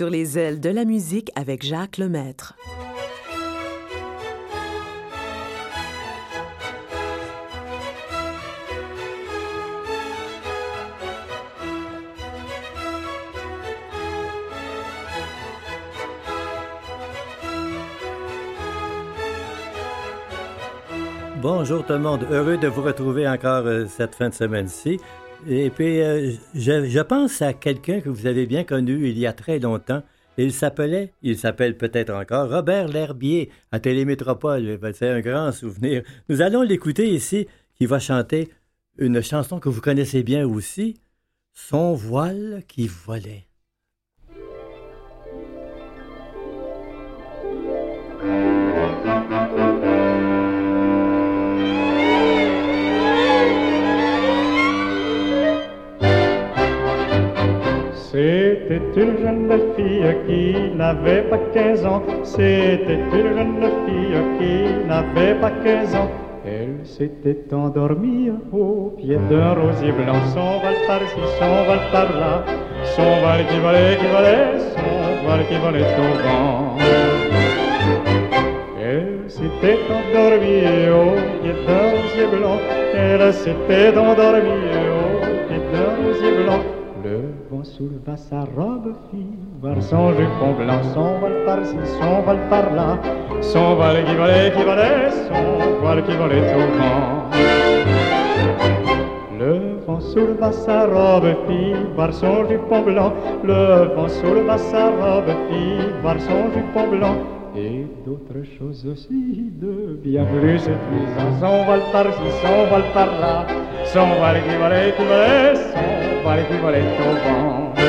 Sur les ailes de la musique avec Jacques Lemaître. Bonjour tout le monde, heureux de vous retrouver encore euh, cette fin de semaine-ci. Et puis, euh, je, pense à quelqu'un que vous avez bien connu il y a très longtemps. Il s'appelait, il s'appelle peut-être encore, Robert L'Herbier à Télémétropole. C'est un grand souvenir. Nous allons l'écouter ici, qui va chanter une chanson que vous connaissez bien aussi, Son voile qui volait. C'était une jeune fille qui n'avait pas 15 ans. C'était une jeune fille qui n'avait pas 15 ans. Elle s'était endormie au pied d'un rosier blanc. Son val par-ci, son val par-là. Son val qui volait, qui volait, son val qui volait au vent. Elle s'était endormie au pied d'un rosier blanc. Elle s'était endormie au pied d'un rosier blanc. Le vent souleva sa robe fille, voir son jupon blanc, son voile par-ci, son voile par-là, son voile qui volait, qui volait, son voile qui volait au vent. Le vent souleva sa robe voir son jupon blanc, le vent souleva sa robe fille, voir son jupon blanc, et d'autres choses aussi de bien plus séduisant. Son voile par-ci, son voile par-là, son voile qui volait, qui volait, son qui.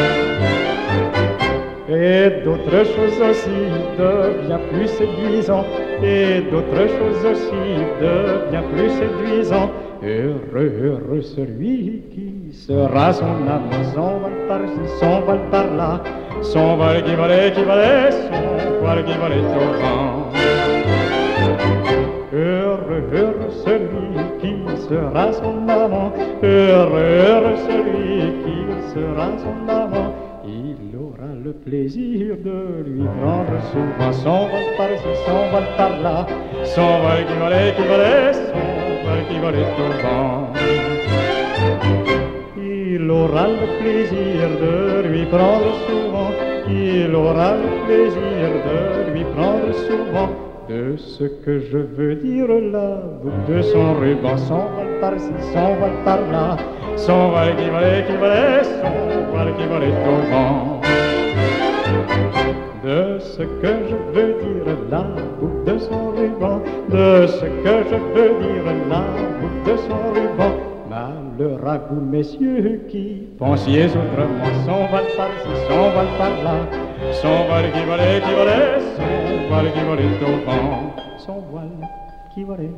Et d'autres choses aussi de bien plus séduisant, et d'autres choses aussi de bien plus séduisant. Heureux, heureux celui qui sera son amant, son voile par-ci, son voile par-là, son voile qui volait, qui volait, son voile qui volait au vent. Heureux, heureux celui qui sera son amant, heureux, celui qui sera son amant. Il aura le plaisir de lui prendre souvent son vol par-ci, son vol par-là, son vol qui volait, qui volait, son vol qui volait au vent. Il aura le plaisir de lui prendre souvent, il aura le plaisir de lui prendre souvent de ce que je veux dire là, de son ruban, son vol par-ci, son vol par-là, son vol qui volait, qui volait, son vol qui volait au vent. De ce que je veux dire là, de son ruban, de ce que je veux dire là, de son ruban. Malheur à vous, messieurs, qui pensiez autrement, son vol par-ci, son vol par-là, son vol qui volait, qui volait, son voile qui volait au vent, son voile qui volait,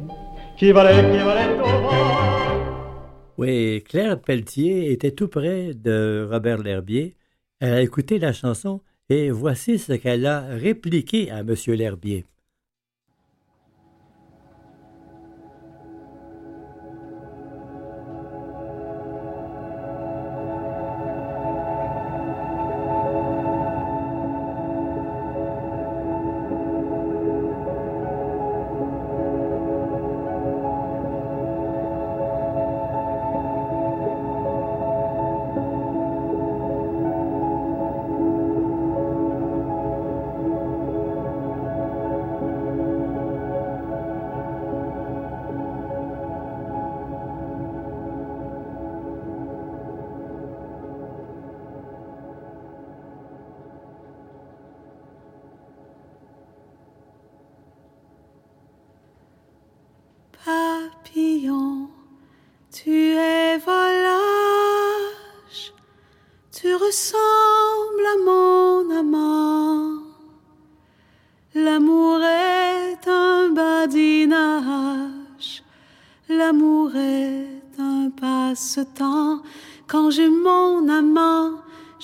qui volait, qui volait au vent. Oui, Claire Pelletier était tout près de Robert L'Herbier. Elle a écouté la chanson et voici ce qu'elle a répliqué à M. L'Herbier.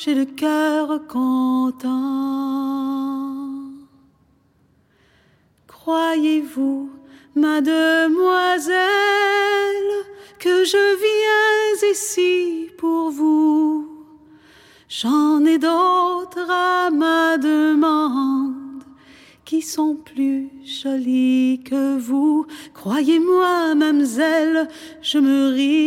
J'ai le cœur content. Croyez-vous, mademoiselle, que je viens ici pour vous? J'en ai d'autres à ma demande qui sont plus jolies que vous. Croyez-moi, mademoiselle, je me ris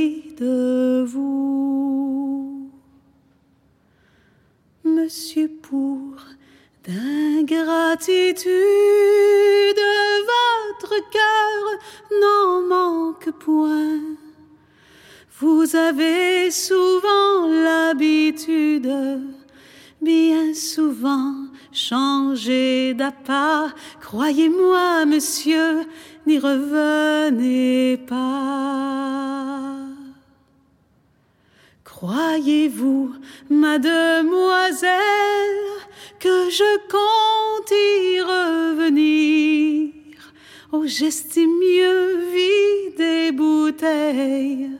votre cœur n'en manque point. Vous avez souvent l'habitude, bien souvent, changer d'appât. Croyez-moi, monsieur, n'y revenez pas. Croyez-vous, mademoiselle, que je compte y revenir? Oh, j'estime mieux vider bouteilles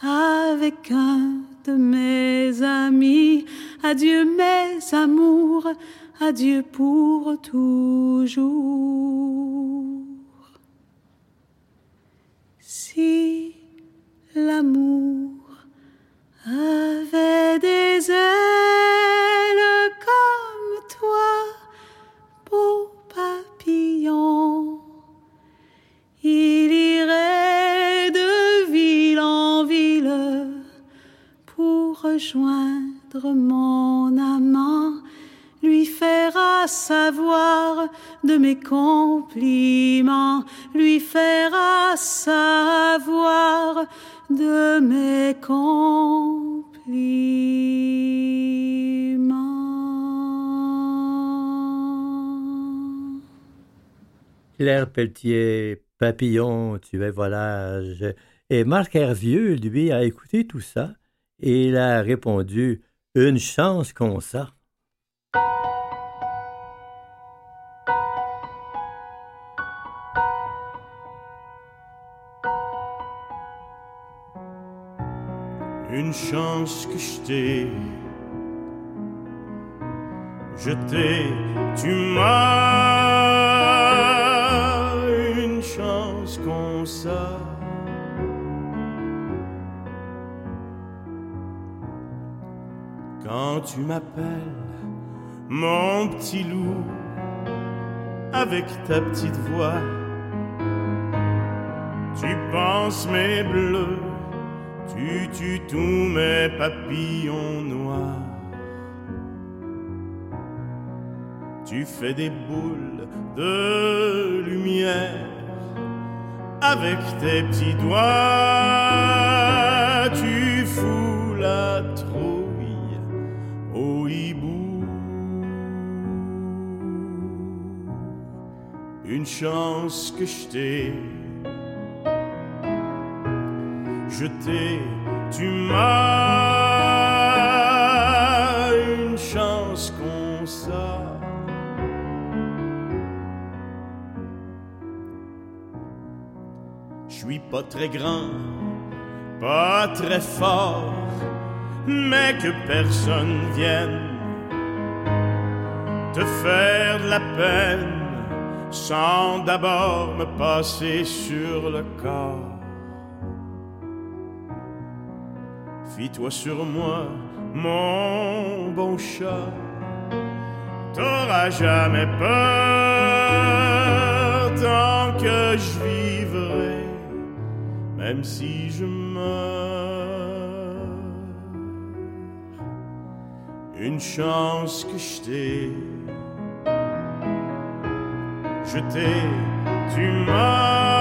avec un de mes amis. Adieu mes amours, adieu pour toujours. Si l'amour avait des ailes comme toi, beau papillon, il irait de ville en ville pour rejoindre mon amant, lui fera savoir de mes compliments, lui fera savoir de mes compliments. Claire Pelletier, Papillon, tu es volage. Et Marc Hervieux, lui, a écouté tout ça et il a répondu Une chance qu'on ça. Chance que je t'ai, je t'ai, tu m'as. Une chance qu'on ça. Quand tu m'appelles, mon petit loup, avec ta petite voix, tu penses mes bleus, tu tues tous mes papillons noirs. Tu fais des boules de lumière avec tes petits doigts, tu fous la trouille au hibou. Une chance que je t'ai, je t'ai, tu m'as une chance qu'on ça. Je suis pas très grand, pas très fort, mais que personne vienne te faire de la peine sans d'abord me passer sur le corps. Fie-toi sur moi, mon bon chat, t'auras jamais peur tant que je vivrai, même si je meurs. Une chance que je t'ai, je t'ai, tu m'as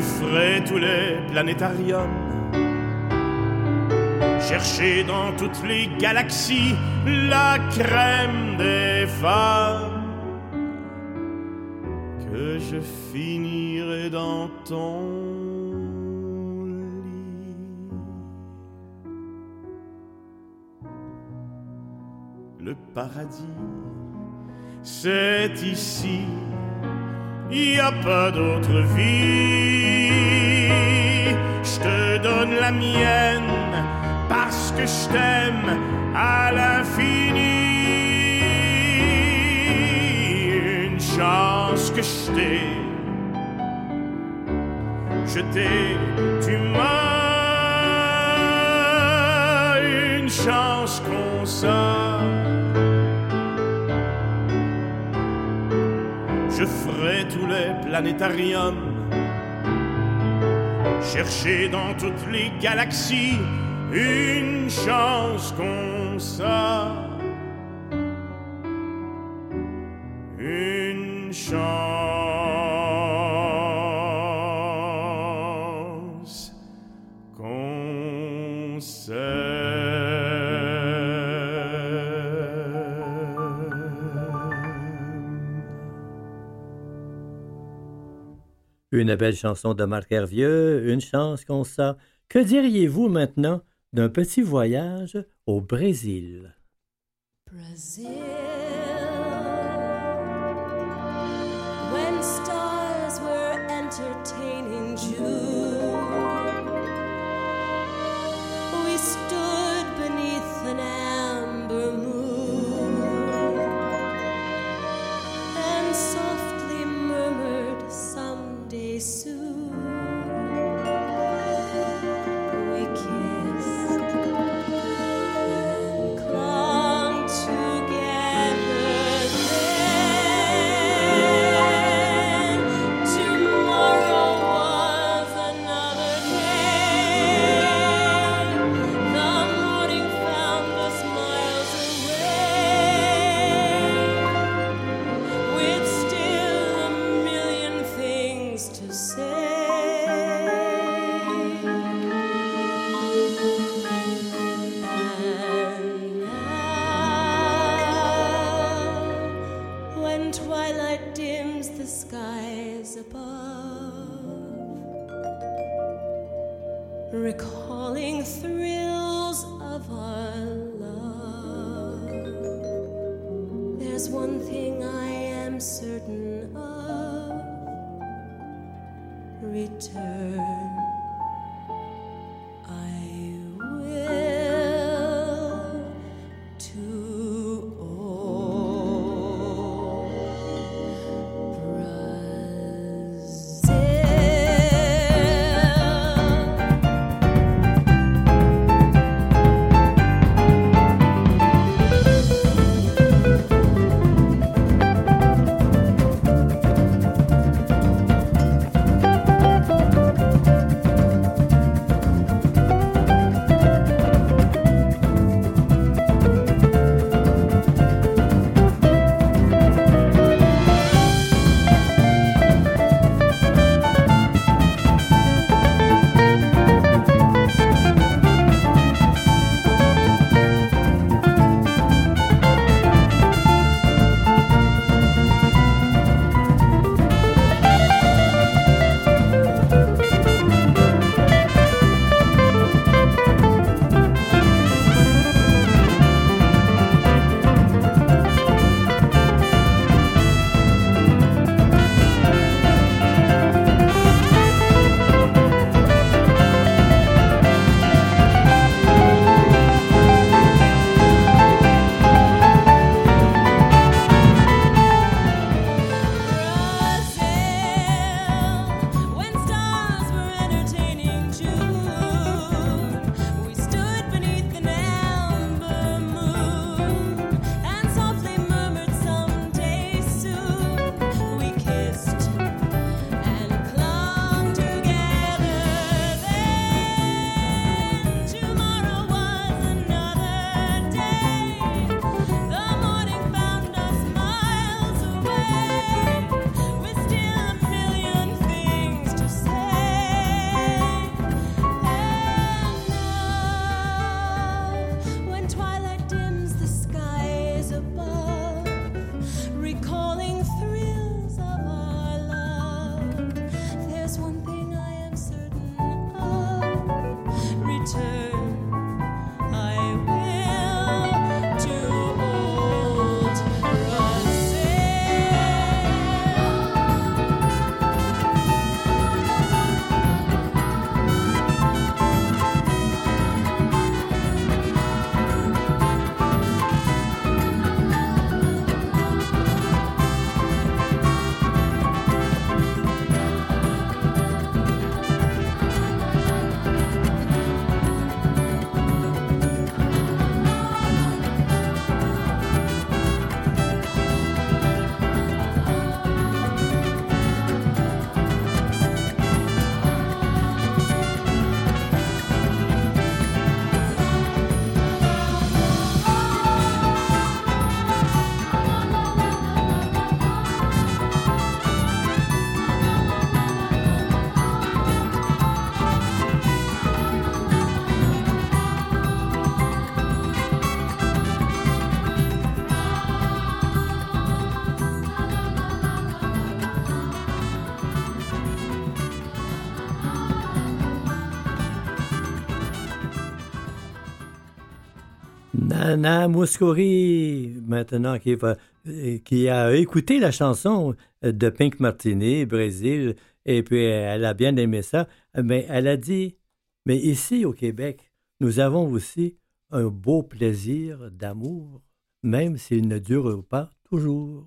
Je ferai tous les planétariums, chercher dans toutes les galaxies la crème des femmes, que je finirai dans ton. Le paradis, c'est ici y a pas d'autre vie. Je donne la mienne parce que je t'aime à l'infini. Une chance que je t'ai, jeter. Tu m'as une chance qu'on. Je ferai tous les planétariums, chercher dans toutes les galaxies une chance qu'on sort. Une chance Une belle chanson de Marc Hervieux, une chance qu'on sort. Que diriez-vous maintenant d'un petit voyage au Brésil? Nana Mouskouri, maintenant, qui, euh, qui a écouté la chanson de Pink Martini, Brésil, et puis elle a bien aimé ça, mais elle a dit, mais ici au Québec, nous avons aussi un beau plaisir d'amour, même s'il ne dure pas toujours.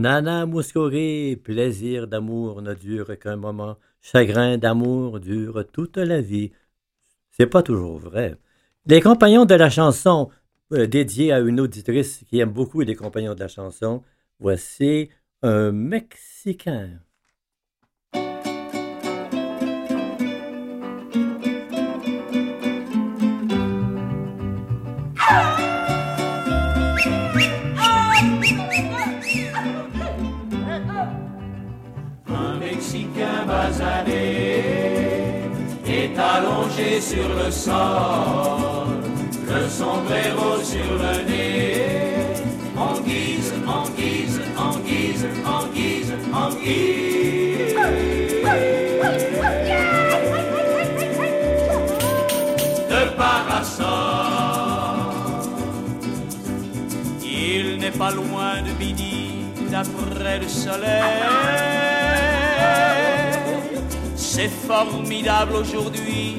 Nana Mouskouri, plaisir d'amour ne dure qu'un moment, chagrin d'amour dure toute la vie. C'est pas toujours vrai. Les compagnons de la chanson, euh, dédiée à une auditrice qui aime beaucoup les compagnons de la chanson, voici un Mexicain. sur le sol, le sombrero sur le nez, en guise, en guise, en guise, en guise, en guise. De parasol, il n'est pas loin de midi, d'après le soleil. C'est formidable aujourd'hui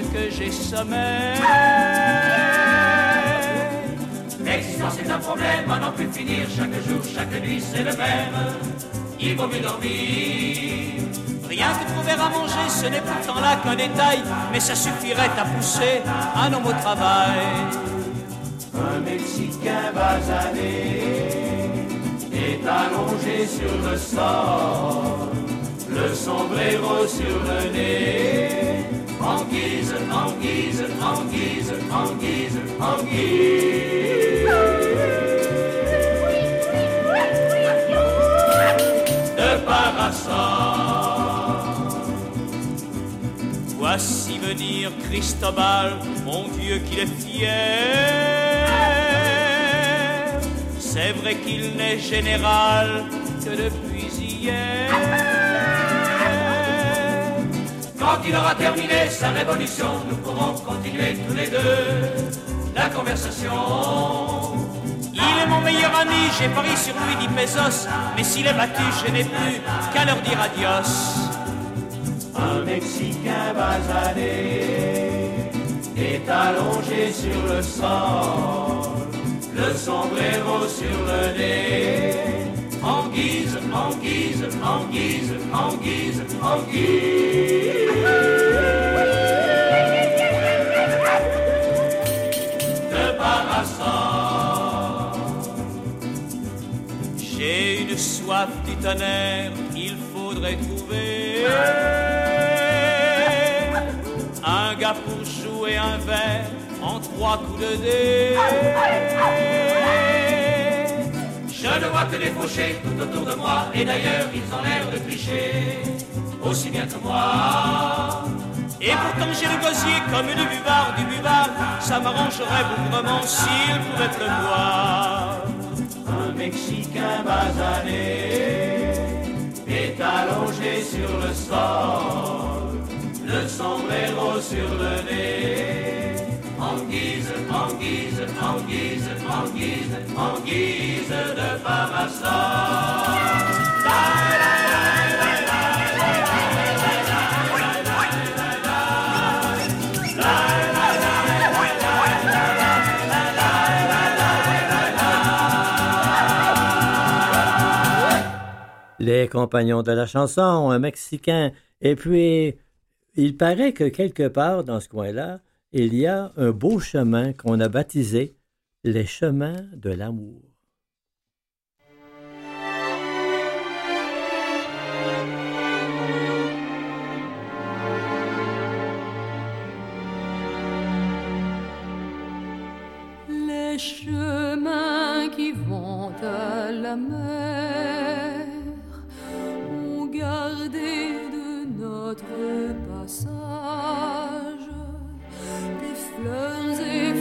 que j'ai sommeil. L'existence est un problème à n'en plus finir. Chaque jour, chaque nuit, c'est le même. Il vaut mieux dormir. Rien que trouver à manger, ce n'est pourtant là qu'un détail, mais ça suffirait à pousser un homme au travail. Un Mexicain basané est allongé sur le sol, le sombrero sur le nez, guise, en guise, en guise, en guise, en guise. De parasol. Voici venir Cristobal, mon Dieu qu'il est fier. C'est vrai qu'il n'est général que depuis hier. Quand il aura terminé sa révolution, nous pourrons continuer tous les deux la conversation. Il est mon meilleur ami, j'ai parié sur lui dit Pesos, mais s'il est battu, je n'ai plus qu'à leur dire adios. Un Mexicain basané est allongé sur le sol, le sombrero sur le nez, en guise, en guise, en guise, en guise, en guise. Soif tonnerre, il faudrait trouver un gars pour jouer un verre en trois coups de dé. Je ne vois que des fauchés tout autour de moi, et d'ailleurs ils ont l'air de tricher, aussi bien que moi. Et pourtant j'ai le gosier comme du buvard, du buvard, ça m'arrangerait bougrement s'il pouvait pleuvoir. Mexicain basané est allongé sur le sol, le sombrero sur le nez, en guise, en guise, en guise, en guise, en guise de parasol. Les compagnons de la chanson, un Mexicain. Et puis, il paraît que quelque part dans ce coin-là, il y a un beau chemin qu'on a baptisé les chemins de l'amour. Les chemins qui vont à la notre passage. Des fleurs effeuillées,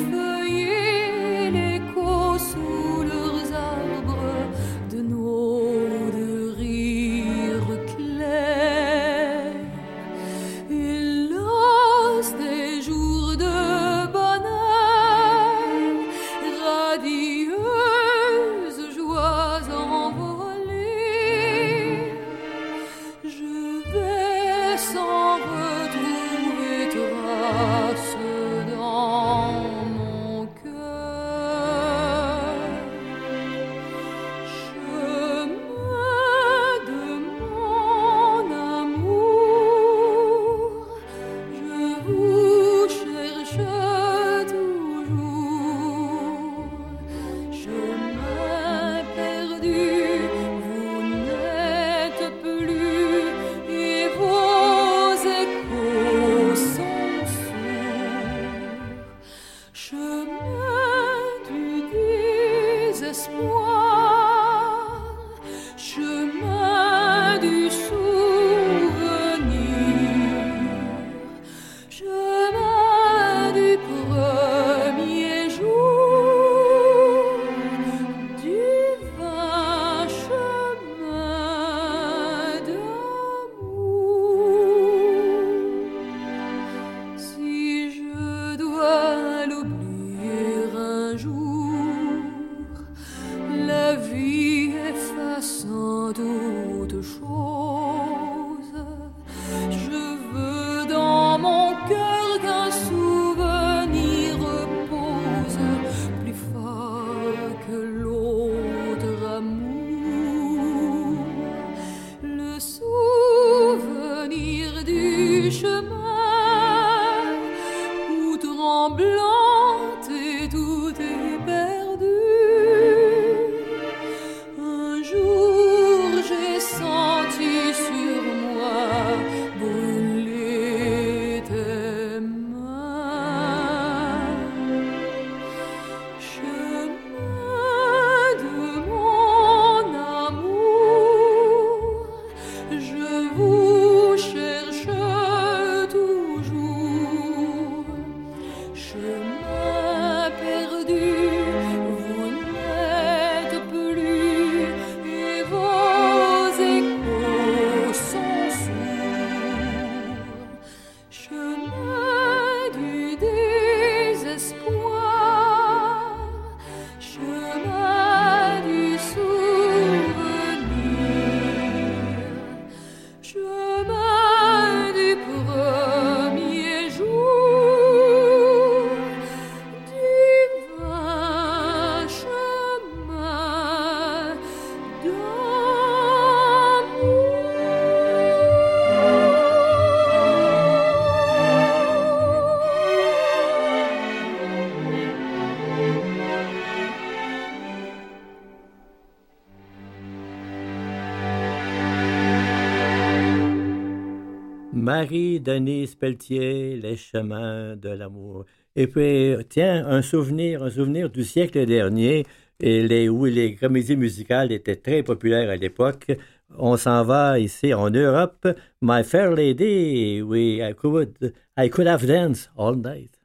Marie-Denise Pelletier, Les chemins de l'amour. Et puis, tiens, un souvenir, un souvenir du siècle dernier, et les, où les comédies musicales étaient très populaires à l'époque. On s'en va ici en Europe. My Fair Lady, oui, I could, I could have danced all night.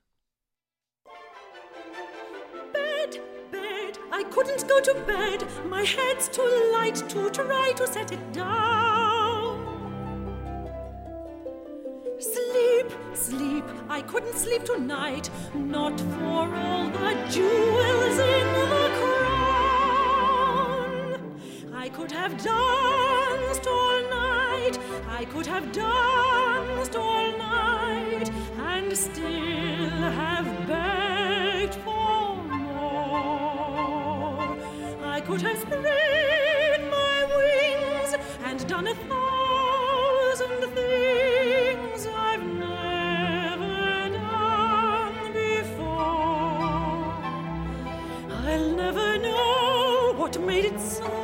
Bed, bed, I couldn't go to bed. My head's too light to try to set it down. sleep, sleep. I couldn't sleep tonight, not for all the jewels in the crown. I could have danced all night, I could have danced all night, and still have begged for more. I could have spread my wings and done a thousand. Kids.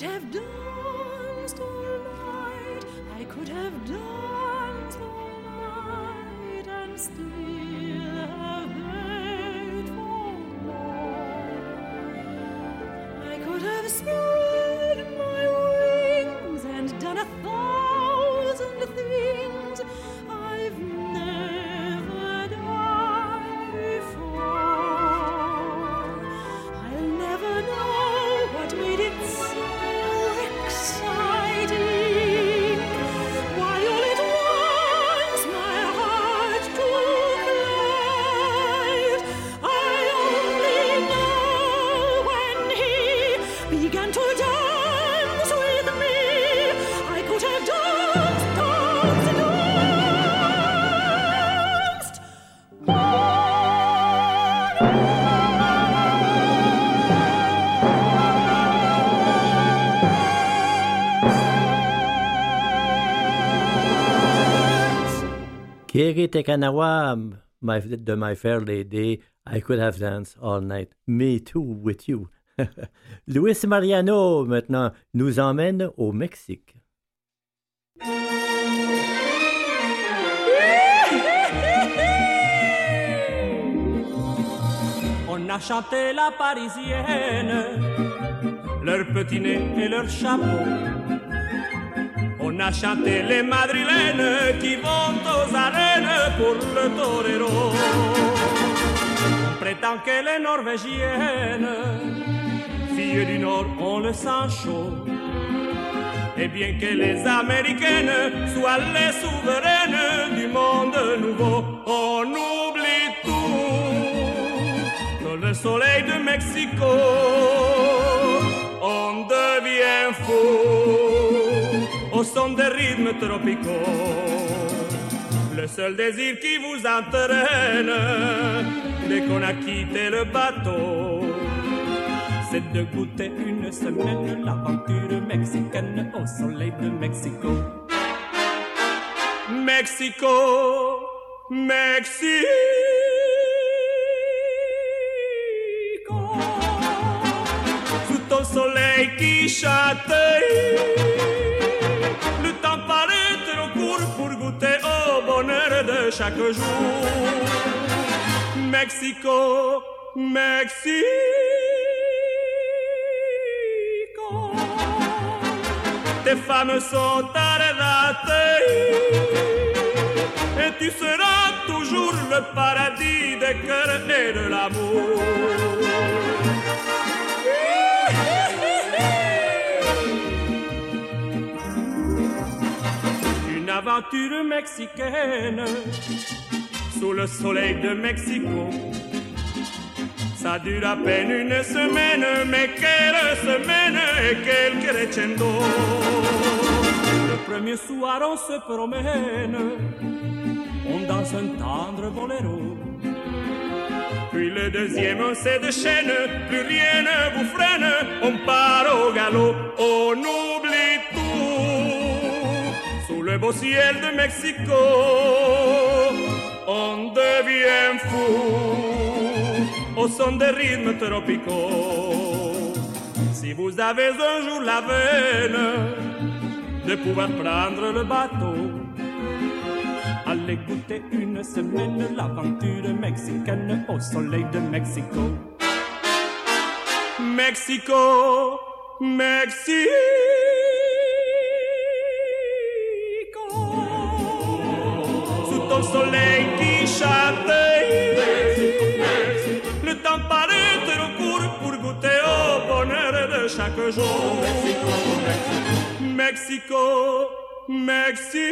could have danced all night, I could have danced all night and still have made for more. I could have smiled. Kiri Tekanawa, my, de My Fair Lady, I could have danced all night. Me too with you. Luis Mariano, maintenant, nous emmène au Mexique. On a chanté la parisienne, leur petit nez et leur chapeau. On a chanté les madrilènes qui vont aux arènes pour le torero. On prétend que les norvégiennes, filles du Nord, ont le sang chaud. Et bien que les américaines soient les souveraines du monde nouveau, on oublie tout. Dans le soleil de Mexico, on devient fou au son des rythmes tropicaux. Le seul désir qui vous entraîne dès qu'on a quitté le bateau, c'est de goûter une semaine l'aventure mexicaine au soleil de Mexico. Mexico, Mexico, sous ton soleil qui châtaille, chaque jour. Mexico, Mexico. Tes femmes sont arrêtées et tu seras toujours le paradis des cœurs et de l'amour. Mexicaine sous le soleil de Mexico. Ça dure à peine une semaine, mais quelle semaine et quel crescendo. Le premier soir, on se promène, on danse un tendre boléro. Puis le deuxième, on se déchaîne, plus rien ne vous freine, on part au galop, on oublie le beau ciel de Mexico, on devient fou au son des rythmes tropicaux. Si vous avez un jour la veine de pouvoir prendre le bateau, allez goûter une semaine l'aventure mexicaine au soleil de Mexico. Mexico, Mexico. Chaque jour. Mexico, Mexico.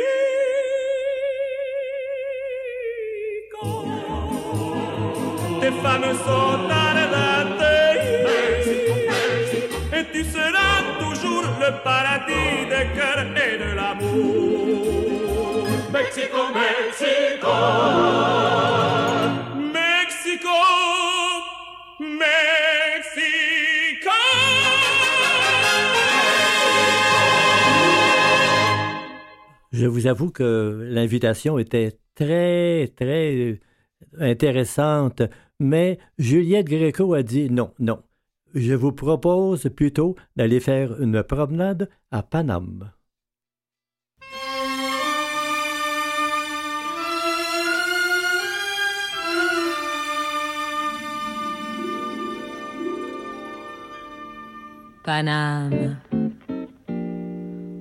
Tes femmes sont arrêtées et tu seras toujours le paradis des cœurs et de l'amour. Mexico, Mexico. Mexico, Mexico. je vous avoue que l'invitation était très, très euh, intéressante, mais Juliette Gréco a dit non, non. Je vous propose plutôt d'aller faire une promenade à Paname. Paname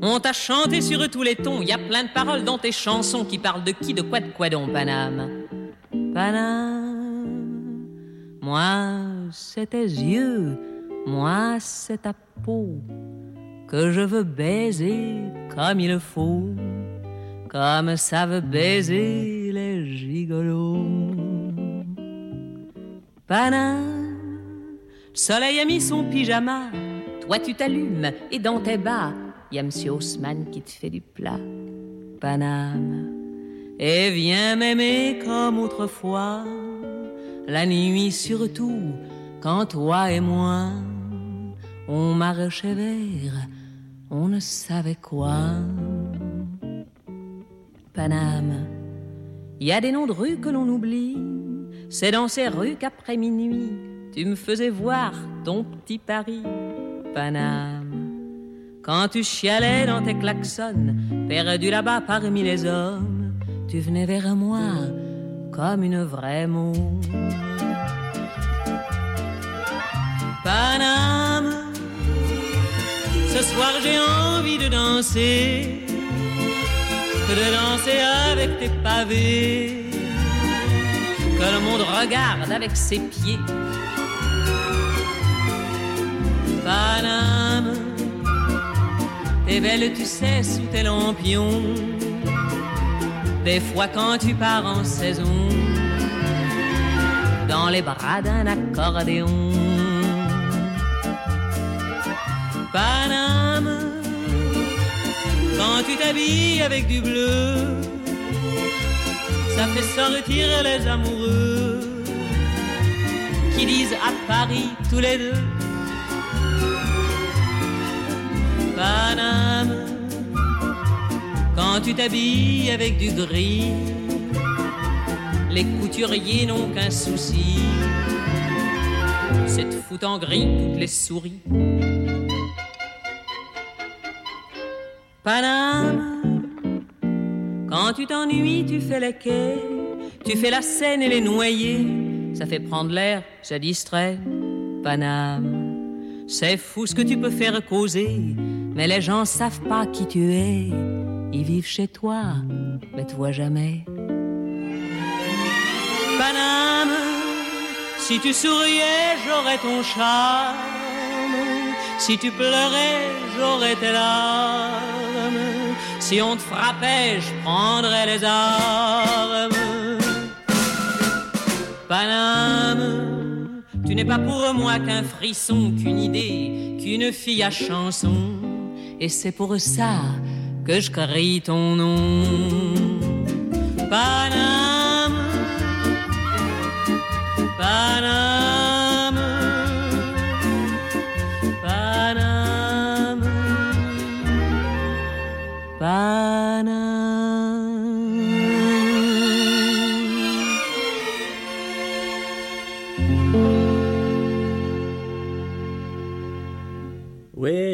on t'a chanté sur tous les tons, y a plein de paroles dans tes chansons qui parlent de qui, de quoi, de quoi donc, Paname? Paname, moi c'est tes yeux, moi c'est ta peau que je veux baiser comme il faut, comme ça veut baiser les gigolos. Paname, le soleil a mis son pyjama, toi tu t'allumes et dans tes bas, y a Monsieur Haussmann qui te fait du plat. Paname, et viens m'aimer comme autrefois, la nuit surtout, quand toi et moi, on marchait vers on ne savait quoi. Paname, il y a des noms de rues que l'on oublie, c'est dans ces rues qu'après minuit, tu me faisais voir ton petit Paris. Paname, quand tu chialais dans tes klaxons, perdu là-bas parmi les hommes, tu venais vers moi comme une vraie môme. Paname, ce soir j'ai envie de danser, de danser avec tes pavés, que le monde regarde avec ses pieds. Paname, t'es belle, tu sais, sous tes lampions. Des fois quand tu pars en saison, dans les bras d'un accordéon. Paname, quand tu t'habilles avec du bleu, ça fait sortir les amoureux qui disent à Paris tous les deux. Paname, quand tu t'habilles avec du gris, les couturiers n'ont qu'un souci, c'est de foutre en gris toutes les souris. Paname, quand tu t'ennuies, tu fais les quais, tu fais la scène et les noyés, ça fait prendre l'air, ça distrait. Paname, c'est fou ce que tu peux faire causer, mais les gens savent pas qui tu es. Ils vivent chez toi, mais toi jamais. Paname, si tu souriais, j'aurais ton charme. Si tu pleurais, j'aurais tes larmes. Si on te frappait, je prendrais les armes. Paname, n'es pas pour moi qu'un frisson, qu'une idée, qu'une fille à chanson. Et c'est pour ça que je crie ton nom. Paname, Paname, Paname, Paname.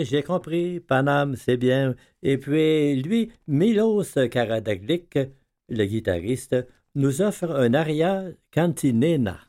J'ai compris. Paname, c'est bien. Et puis, lui, Milos Karadaglik, le guitariste, nous offre un aria cantinena.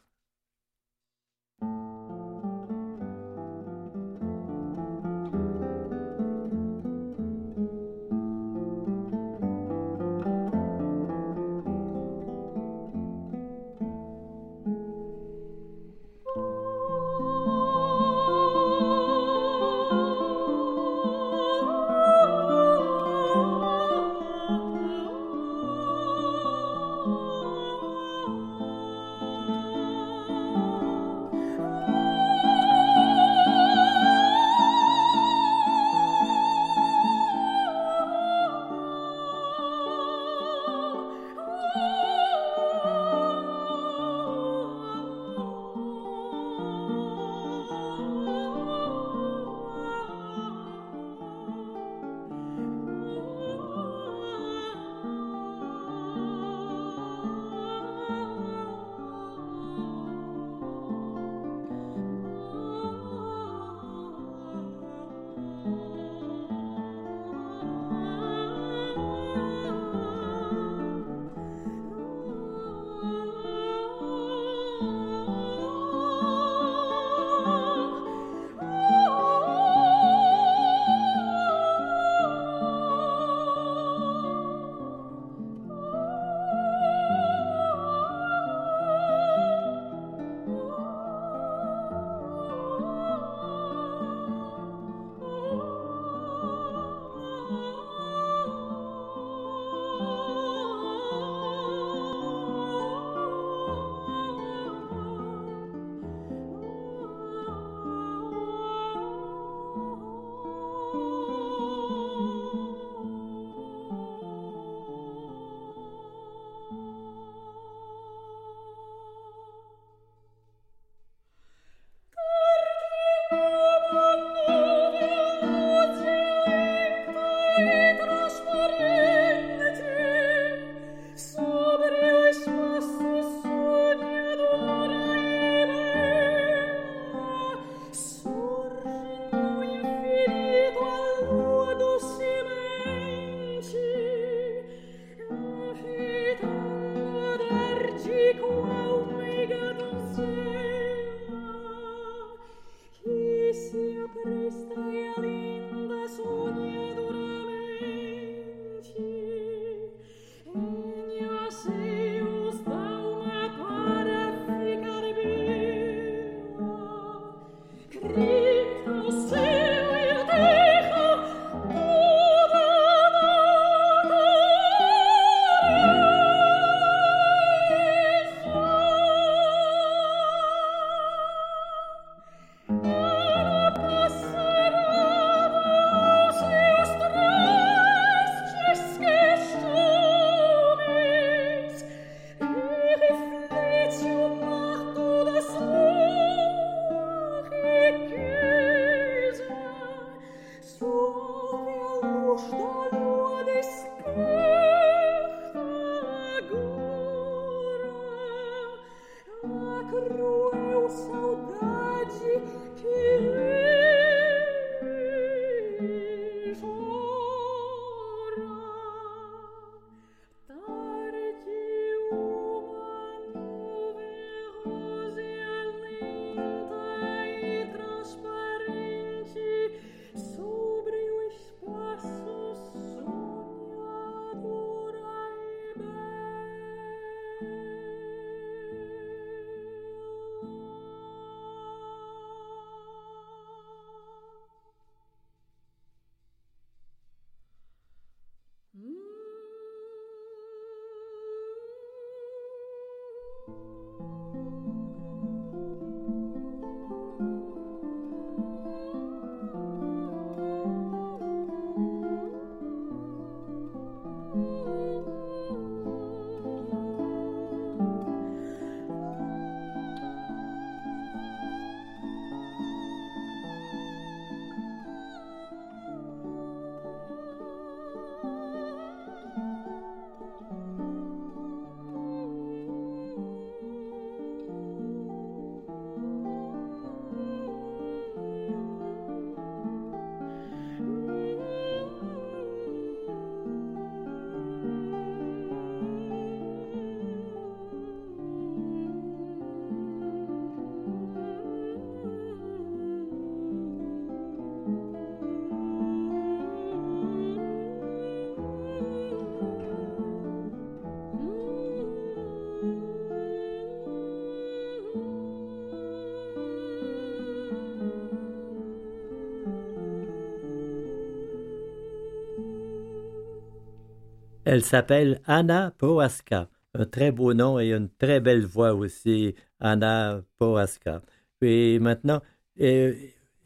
Elle s'appelle Anna Prohaska. Un très beau nom et une très belle voix aussi, Anna Prohaska. Et maintenant, euh,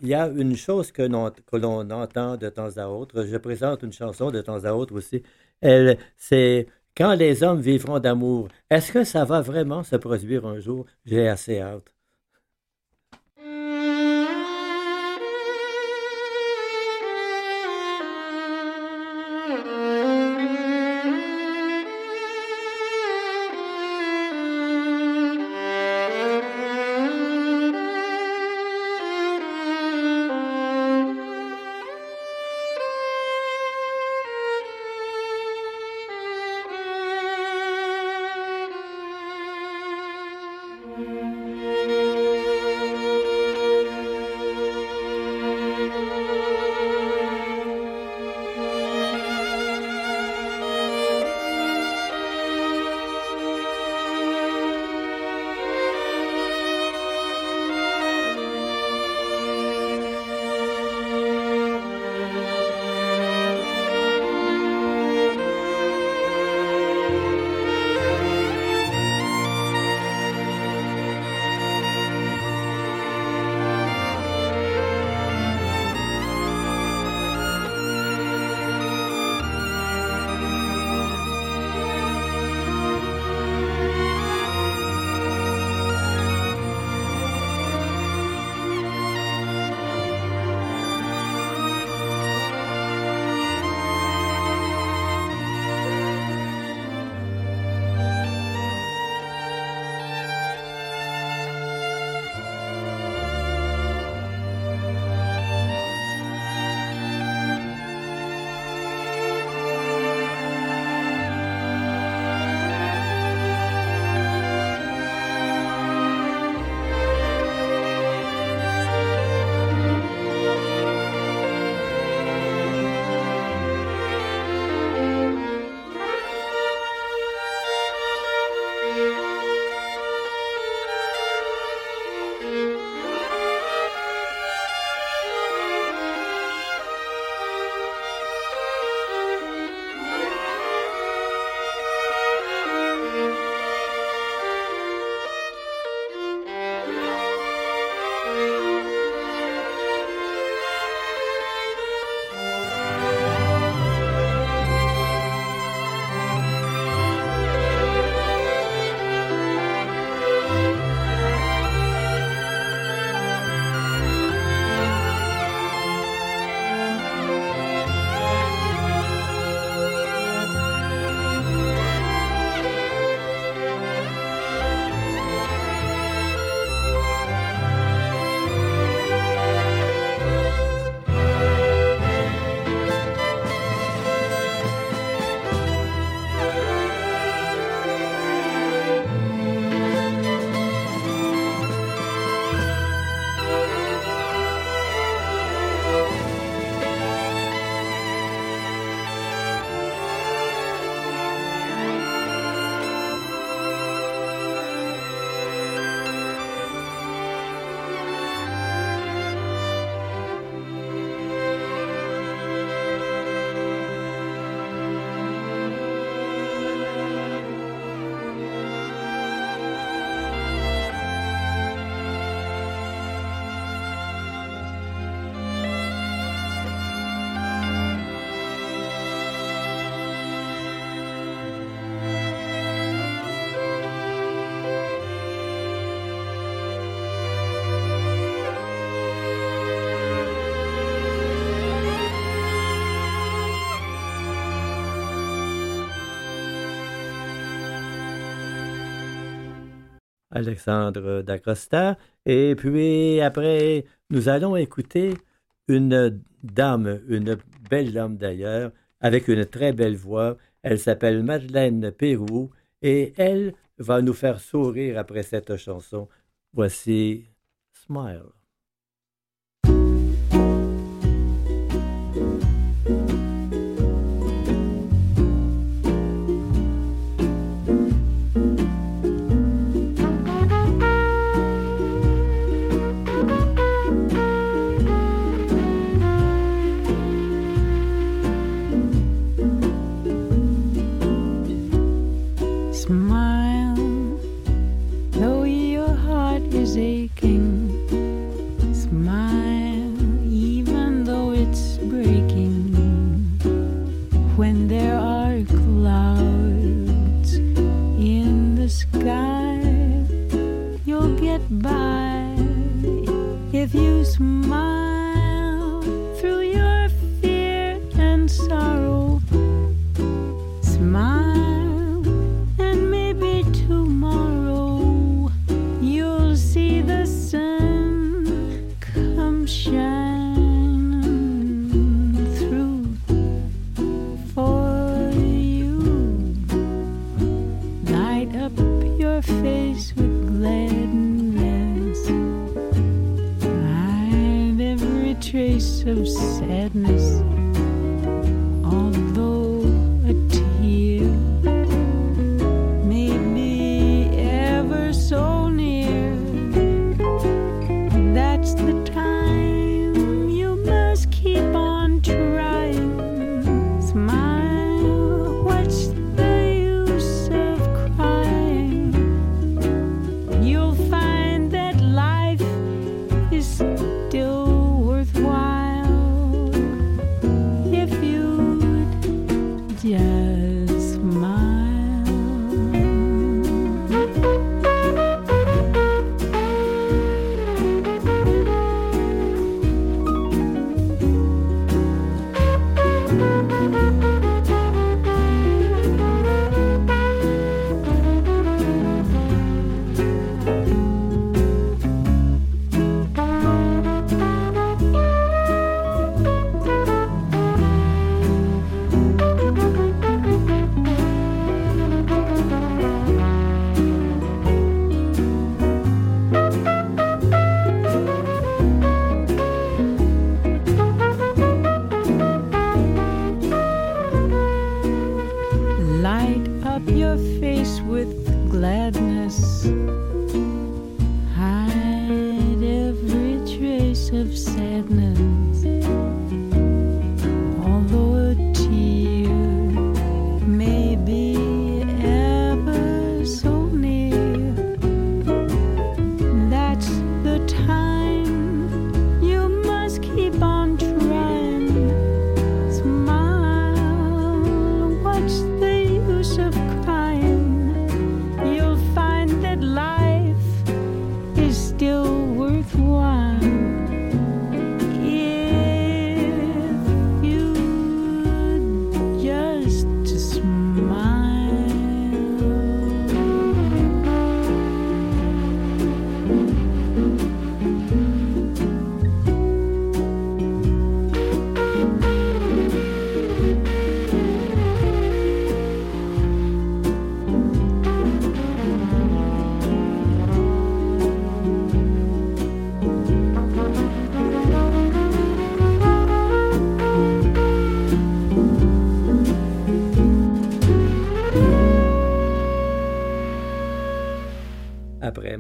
il y a une chose que, l'on entend de temps à autre. Je présente une chanson de temps à autre aussi. Elle, c'est Quand les hommes vivront d'amour. Est-ce que ça va vraiment se produire un jour? J'ai assez hâte. Alexandre Dacosta. Et puis après, nous allons écouter une dame, une belle dame d'ailleurs, avec une très belle voix. Elle s'appelle Madeleine Pérou et elle va nous faire sourire après cette chanson. Voici Smile.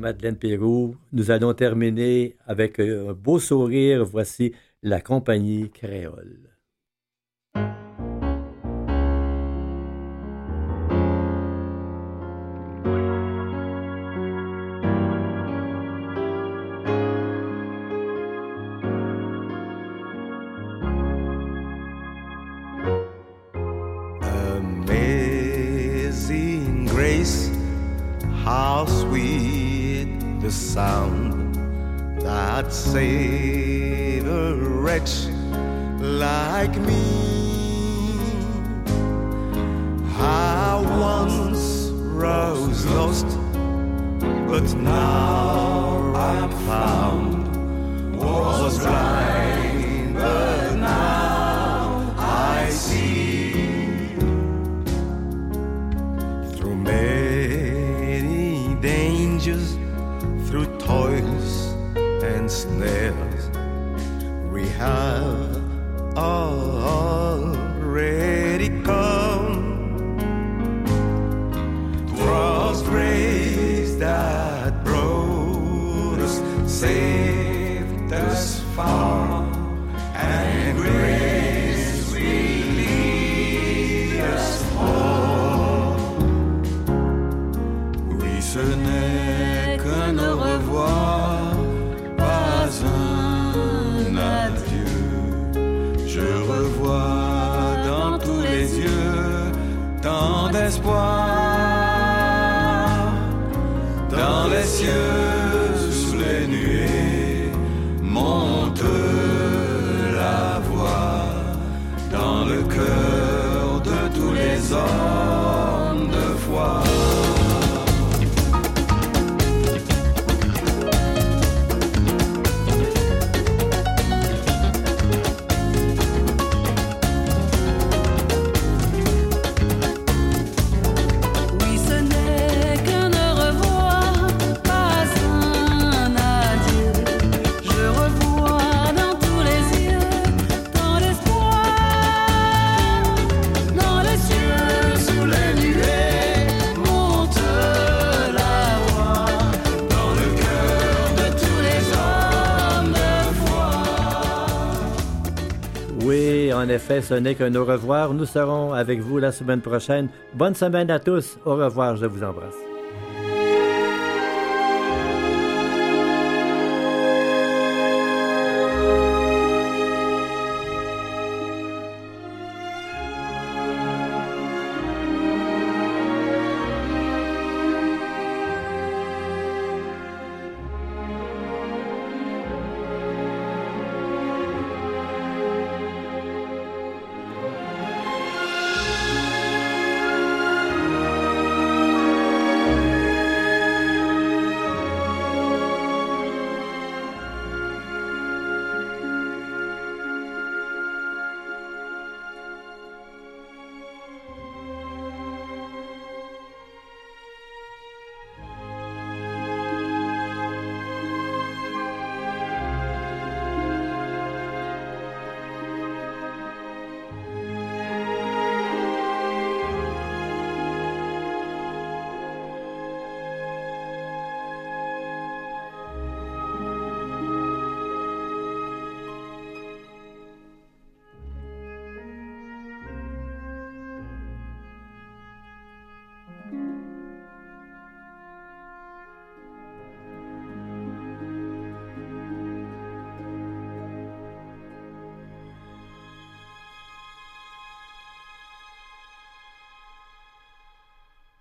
Madeleine Pérou. Nous allons terminer avec euh, un beau sourire. Voici la compagnie créole. wretch like me. I once rose lost, but now I'm found. En effet, ce n'est qu'un au revoir. Nous serons avec vous la semaine prochaine. Bonne semaine à tous. Au revoir. Je vous embrasse.